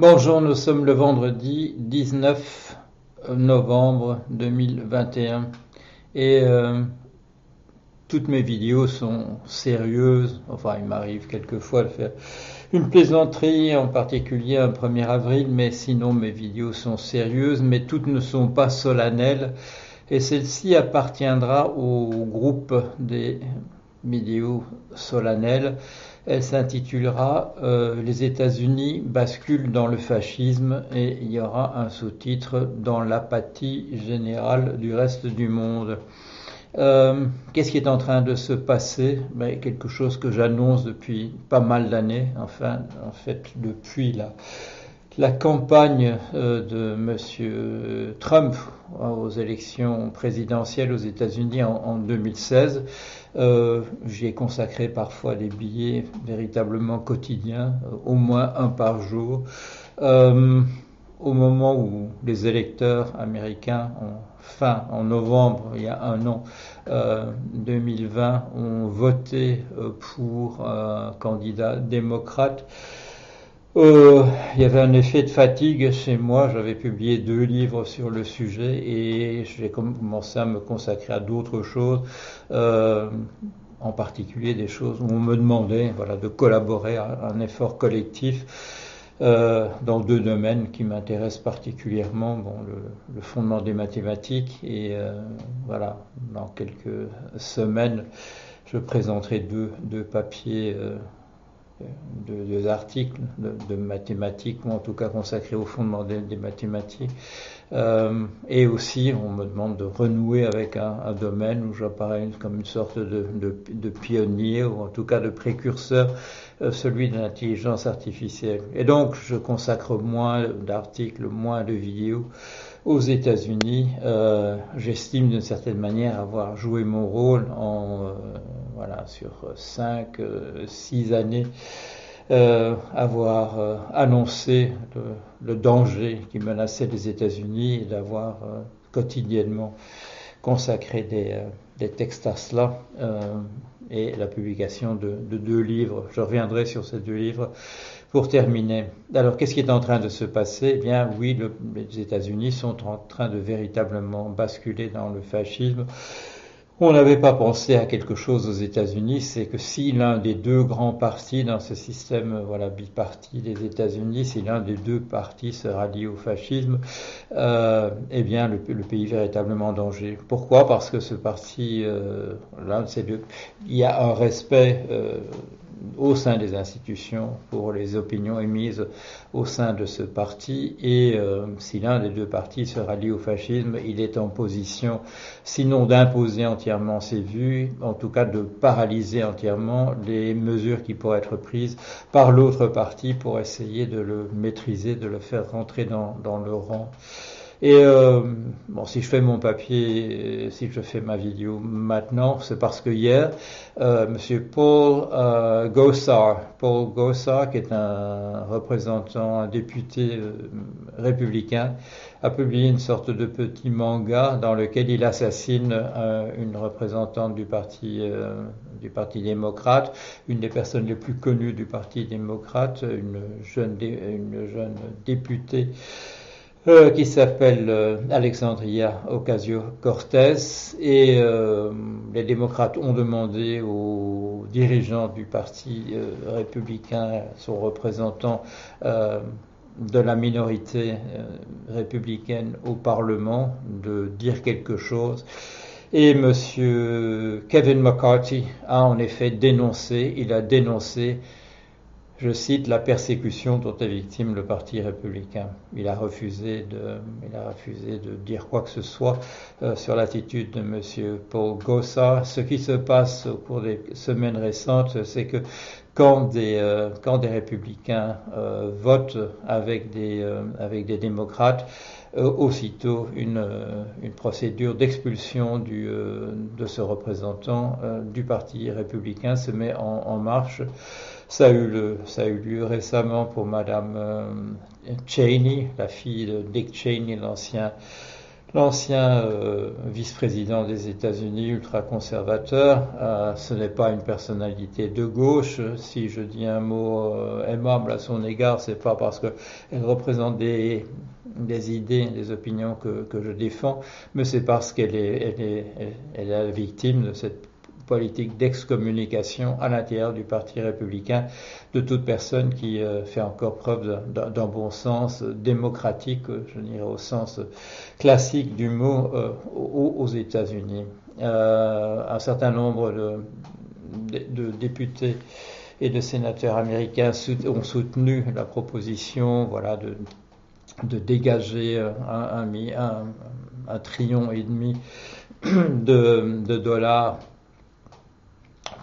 Bonjour, nous sommes le vendredi 19 novembre 2021 et euh, toutes mes vidéos sont sérieuses, enfin il m'arrive quelquefois de faire une plaisanterie, en particulier un 1er avril, mais sinon mes vidéos sont sérieuses, mais toutes ne sont pas solennelles. Et celle-ci appartiendra au groupe des vidéos solennelles elle s'intitulera euh, Les États-Unis basculent dans le fascisme et il y aura un sous-titre dans l'apathie générale du reste du monde. Euh, qu'est-ce qui est en train de se passer? Ben, Quelque chose que j'annonce depuis pas mal d'années, enfin en fait depuis la, la campagne euh, de M. Trump aux élections présidentielles aux États-Unis en 2016. Euh, J'y ai consacré parfois des billets véritablement quotidiens, euh, au moins un par jour. Euh, au moment où les électeurs américains, fin en novembre, il y a un an, 2020, ont voté pour un candidat démocrate, euh, il y avait un effet de fatigue chez moi. J'avais publié deux livres sur le sujet et j'ai commencé à me consacrer à d'autres choses, euh, en particulier des choses où on me demandait de collaborer à un effort collectif. Euh, dans deux domaines qui m'intéressent particulièrement, bon, le, fondement des mathématiques et voilà, dans quelques semaines, je présenterai deux papiers de, deux articles de, mathématiques, ou en tout cas consacrés au fondement des, mathématiques. Euh, et aussi, on me demande de renouer avec un, domaine où j'apparais comme une sorte de, pionnier, ou en tout cas de précurseur, euh, celui de l'intelligence artificielle. Et donc, je consacre moins d'articles, moins de vidéos aux États-Unis. Euh, J'estime d'une certaine manière avoir joué mon rôle en voilà sur cinq, euh, six années. Euh, avoir euh, annoncé le, danger qui menaçait les États-Unis et d'avoir quotidiennement consacré des, textes à cela et la publication de, de, deux livres. Je reviendrai sur ces deux livres pour terminer, alors qu'est-ce qui est en train de se passer? Eh bien, oui, le, les États-Unis sont en train de véritablement basculer dans le fascisme. On n'avait pas pensé à quelque chose aux États-Unis, c'est que si l'un des deux grands partis dans ce système voilà biparti des États-Unis, si l'un des deux partis se rallie au fascisme, euh, eh bien le, pays est véritablement en danger. Pourquoi? Parce que ce parti, euh, là, c'est il y a un respect euh, au sein des institutions pour les opinions émises au sein de ce parti et euh, si l'un des deux partis se rallie au fascisme, il est en position sinon d'imposer entièrement ses vues, en tout cas de paralyser entièrement les mesures qui pourraient être prises par l'autre parti pour essayer de le maîtriser, de le faire rentrer dans, dans le rang. Et euh, bon, si je fais mon papier, si je fais ma vidéo maintenant, c'est parce que hier, euh, Monsieur Paul euh, Gossard, Paul Gossard, qui est un représentant, un député euh, républicain, a publié une sorte de petit manga dans lequel il assassine euh, une représentante du parti euh, du parti démocrate, une des personnes les plus connues du parti démocrate, une jeune une jeune députée euh, qui s'appelle euh, Alexandria Ocasio-Cortez et euh, les démocrates ont demandé aux dirigeants du parti républicain, son représentant de la minorité républicaine au Parlement, de dire quelque chose. Et Monsieur Kevin McCarthy a en effet dénoncé, il a dénoncé je cite la persécution dont est victime le Parti républicain. Il a refusé de, il a refusé de dire quoi que ce soit euh, sur l'attitude de M. Paul Gossard. Ce qui se passe au cours des semaines récentes, c'est que quand des, euh, quand des républicains euh, votent avec des, euh, avec des démocrates, euh, aussitôt une, une procédure d'expulsion de ce représentant du Parti républicain se met en, en marche. Ça a, eu lieu récemment pour Madame euh, Cheney, la fille de Dick Cheney, l'ancien euh, vice-président des États-Unis, ultra-conservateur, euh, ce n'est pas une personnalité de gauche. Si je dis un mot aimable à son égard, c'est pas parce qu'elle représente des, idées, des opinions que, je défends, mais c'est parce qu'elle est, est la victime de cette politique d'excommunication à l'intérieur du Parti républicain de toute personne qui euh, fait encore preuve d'un bon sens démocratique, je dirais au sens classique du mot, euh, aux, États-Unis. Euh, un certain nombre de, députés et de sénateurs américains ont soutenu la proposition voilà, de, dégager un, trillion et demi de, de dollars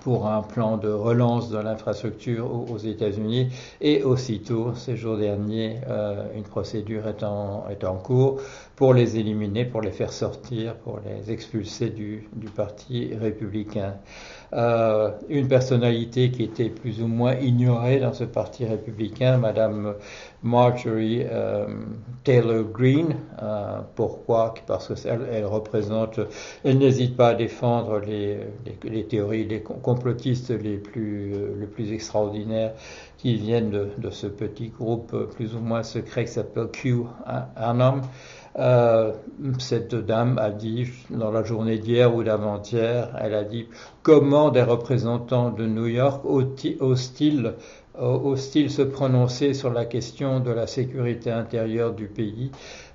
pour un plan de relance de l'infrastructure aux, États-Unis. Et aussitôt, ces jours derniers, euh, une procédure est en, est en cours pour les éliminer, pour les faire sortir, pour les expulser du, du Parti républicain. Euh, une personnalité qui était plus ou moins ignorée dans ce parti républicain, Madame Marjorie euh, Taylor Greene. Euh, pourquoi? Parce qu'elle elle représente, elle n'hésite pas à défendre les, les, les, théories, les complotistes les plus, les plus extraordinaires qui viennent de, de, ce petit groupe plus ou moins secret qui s'appelle QAnon. Euh, cette dame a dit, dans la journée d'hier ou d'avant-hier, elle a dit comment des représentants de New York hostiles hostile se prononcer sur la question de la sécurité intérieure du pays?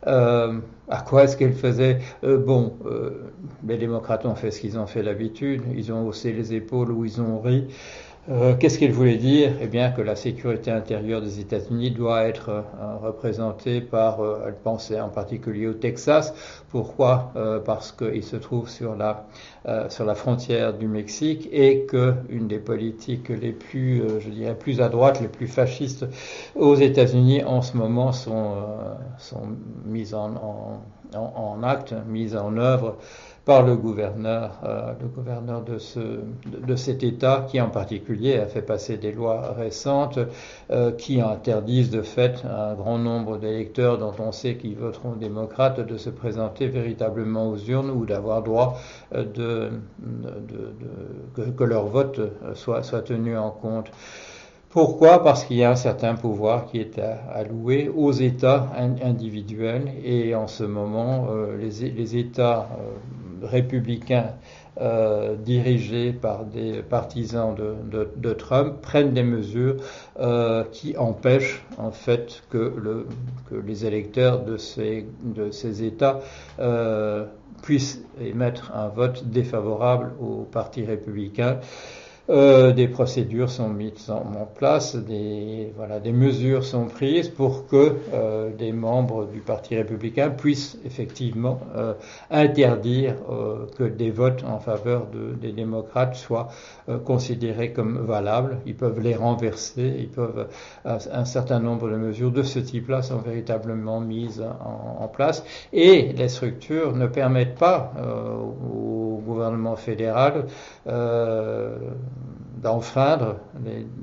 Euh, à quoi est-ce qu'elle faisait euh, Bon, euh, les démocrates ont fait ce qu'ils ont fait d'habitude, ils ont haussé les épaules ou ils ont ri. Euh, qu'est-ce qu'il voulait dire? Eh bien que la sécurité intérieure des États-Unis doit être euh, représentée par, euh, elle pensait en particulier au Texas. Pourquoi? Parce qu'il se trouve sur la, sur la frontière du Mexique et que une des politiques les plus, je dirais, plus à droite, les plus fascistes aux États-Unis en ce moment sont, sont mises en, en, en acte, mises en œuvre par le gouverneur, euh, le gouverneur de, ce, de, cet État, qui en particulier a fait passer des lois récentes euh, qui interdisent de fait un grand nombre d'électeurs dont on sait qu'ils voteront démocrates de se présenter véritablement aux urnes ou d'avoir droit euh, que, leur vote soit, tenu en compte. Pourquoi? Parce qu'il y a un certain pouvoir qui est alloué aux États individuels et en ce moment, les, États républicains euh, dirigés par des partisans de, Trump prennent des mesures euh, qui empêchent en fait que, le, que, les électeurs de ces, de ces États euh, puissent émettre un vote défavorable au Parti républicain. Euh, des procédures sont mises en, place, des, voilà, des mesures sont prises pour que euh, des membres du Parti républicain puissent effectivement euh, interdire que des votes en faveur de, des démocrates soient considérés comme valables. Ils peuvent les renverser, ils peuvent un certain nombre de mesures de ce type-là sont véritablement mises en, place et les structures ne permettent pas au gouvernement fédéral d'enfreindre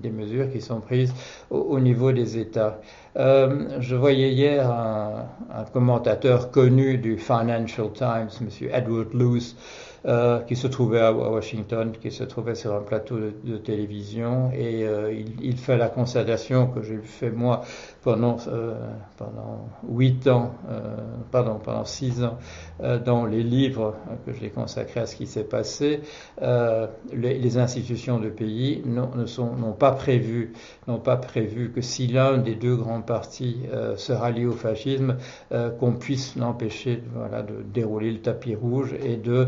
des mesures qui sont prises au, au niveau des États. Euh, je voyais hier un, un, commentateur connu du Financial Times, M. Edward Luce, euh, qui se trouvait à Washington, qui se trouvait sur un plateau de, télévision, et euh, il, fait la constatation que j'ai fait moi pendant euh, pendant huit ans, euh, pardon, pendant six ans, dans les livres que j'ai consacrés à ce qui s'est passé, les, les, institutions de pays n'ont pas prévu n'ont pas prévu que si l'un des deux grands partis se rallie au fascisme, qu'on puisse l'empêcher voilà, de dérouler le tapis rouge et de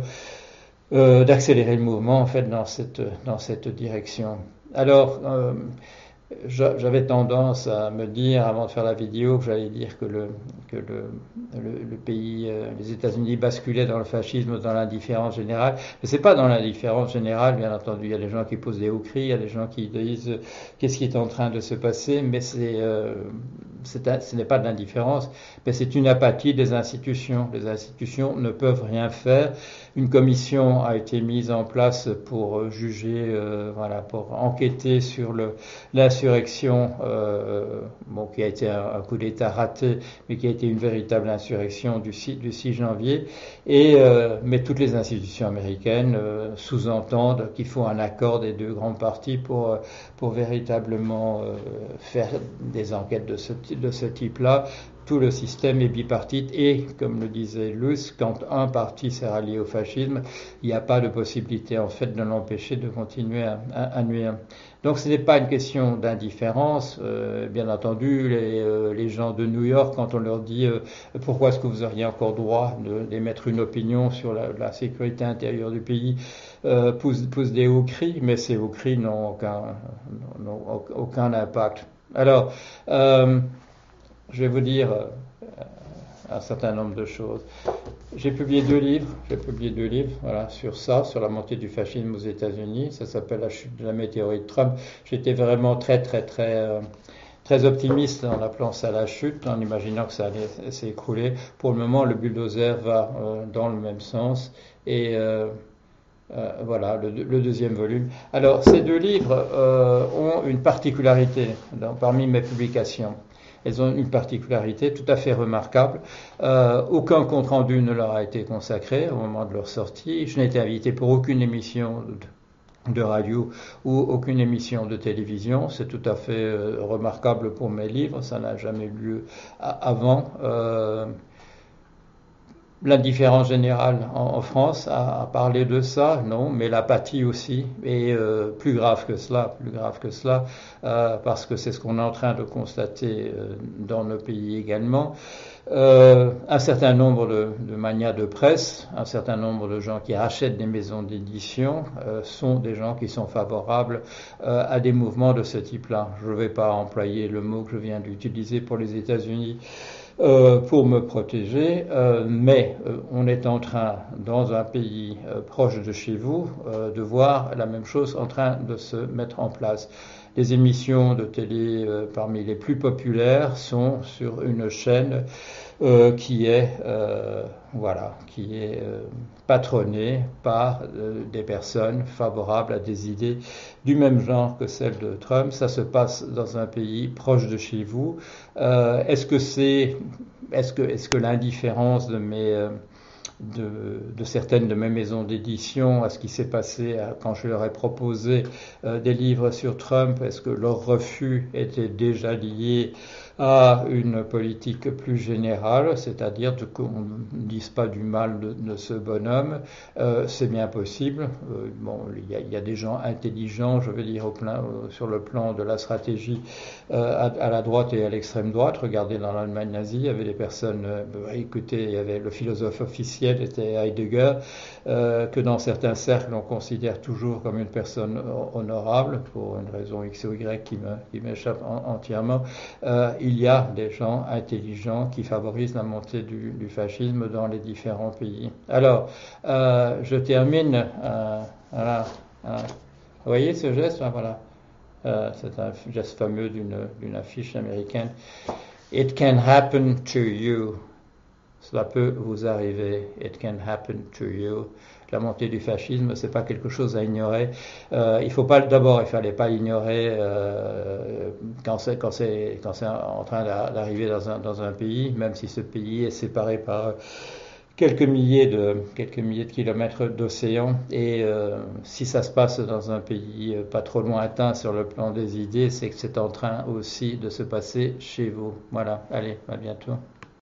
euh, d'accélérer le mouvement en fait dans cette dans cette direction. Alors euh, j'avais tendance à me dire avant de faire la vidéo que j'allais dire que le que le, le, pays, euh, les États-Unis basculaient dans le fascisme, dans l'indifférence générale. Mais c'est pas dans l'indifférence générale, bien entendu. Il y a des gens qui posent des hauts cris, il y a des gens qui disent qu'est-ce qui est en train de se passer, mais c'est ce n'est pas de l'indifférence, mais c'est une apathie des institutions. Les institutions ne peuvent rien faire. Une commission a été mise en place pour juger, euh, voilà, pour enquêter sur l'insurrection, euh, qui a été un, coup d'État raté, mais qui a été une véritable insurrection du 6, du 6 janvier. Mais toutes les institutions américaines sous-entendent qu'il faut un accord des deux grands partis pour, véritablement faire des enquêtes de ce, de ce type-là tout le système est bipartite et, comme le disait Luce, quand un parti s'est rallié au fascisme, il n'y a pas de possibilité en fait de l'empêcher de continuer à, nuire. Donc ce n'est pas une question d'indifférence. Euh, bien entendu, euh, les, gens de New York, quand on leur dit euh, pourquoi est-ce que vous auriez encore droit d'émettre une opinion sur la, sécurité intérieure du pays, poussent, des hauts cris, mais ces hauts cris n'ont aucun, aucun impact. Alors, je vais vous dire euh, un certain nombre de choses. J'ai publié deux livres, j'ai publié deux livres, voilà, sur ça, sur la montée du fascisme aux États-Unis. Ça s'appelle La chute de la météorite Trump. J'étais vraiment très, très, très, euh, très optimiste en appelant ça la chute, en imaginant que ça allait s'écrouler. Pour le moment, le bulldozer va euh, dans le même sens et voilà, le, deuxième volume. Alors, ces deux livres ont une particularité parmi mes publications. Elles ont une particularité tout à fait remarquable. Euh, aucun compte-rendu ne leur a été consacré au moment de leur sortie. Je n'ai été invité pour aucune émission de, radio ou aucune émission de télévision. C'est tout à fait euh, remarquable pour mes livres. Ça n'a jamais eu lieu avant. L'indifférence générale en, France a, parlé de ça, non, mais l'apathie aussi, et euh, plus grave que cela, plus grave que cela, euh, parce que c'est ce qu'on est en train de constater euh, dans nos pays également. un certain nombre de, de manias de presse, un certain nombre de gens qui achètent des maisons d'édition sont des gens qui sont favorables à des mouvements de ce type-là. Je ne vais pas employer le mot que je viens d'utiliser pour les États-Unis. Euh, pour me protéger, euh, mais euh, on est en train, dans un pays proche de chez vous, de voir la même chose en train de se mettre en place. Les émissions de télé parmi les plus populaires sont sur une chaîne euh, qui est euh, voilà, qui est euh, patronné par des personnes favorables à des idées du même genre que celles de Trump. Ça se passe dans un pays proche de chez vous. est-ce que c'est est-ce que est-ce que l'indifférence de mes de, certaines de mes maisons d'édition à ce qui s'est passé quand je leur ai proposé des livres sur Trump Est-ce que leur refus était déjà lié à une politique plus générale, c'est-à-dire qu'on ne dise pas du mal de, ce bonhomme, euh, c'est bien possible. Euh, bon, il y, a, des gens intelligents, je veux dire, euh, sur le plan de la stratégie euh, à, à, la droite et à l'extrême droite. Regardez dans l'Allemagne nazie, il y avait des personnes, bah, écoutez, il y avait le philosophe officiel était Heidegger, que dans certains cercles on considère toujours comme une personne honorable pour une raison X ou Y qui m'échappe entièrement il y a des gens intelligents qui favorisent la montée du, fascisme dans les différents pays. Alors, euh, je termine. Euh, euh, vous voyez ce geste Voilà. c'est un geste fameux d'une affiche américaine. It can happen to you. Cela peut vous arriver. It can happen to you la montée du fascisme, c'est pas quelque chose à ignorer. Euh, il faut pas d'abord, il fallait pas l'ignorer euh, quand c'est en train d'arriver dans un pays, même si ce pays est séparé par quelques milliers de quelques milliers de kilomètres d'océan et euh, si ça se passe dans un pays pas trop lointain sur le plan des idées, c'est que c'est en train aussi de se passer chez vous. Voilà, allez, à bientôt.